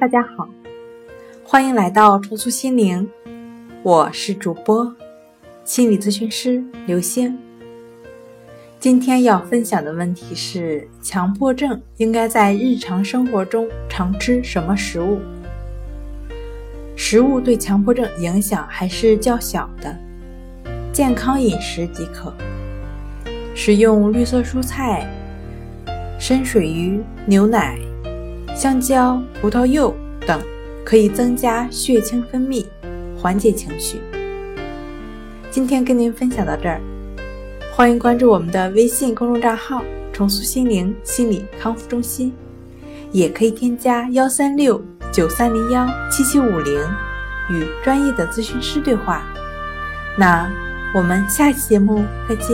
大家好，欢迎来到重塑心灵，我是主播心理咨询师刘星。今天要分享的问题是：强迫症应该在日常生活中常吃什么食物？食物对强迫症影响还是较小的，健康饮食即可。食用绿色蔬菜、深水鱼、牛奶。香蕉、葡萄柚等可以增加血清分泌，缓解情绪。今天跟您分享到这儿，欢迎关注我们的微信公众账号“重塑心灵心理康复中心”，也可以添加幺三六九三零幺七七五零与专业的咨询师对话。那我们下期节目再见。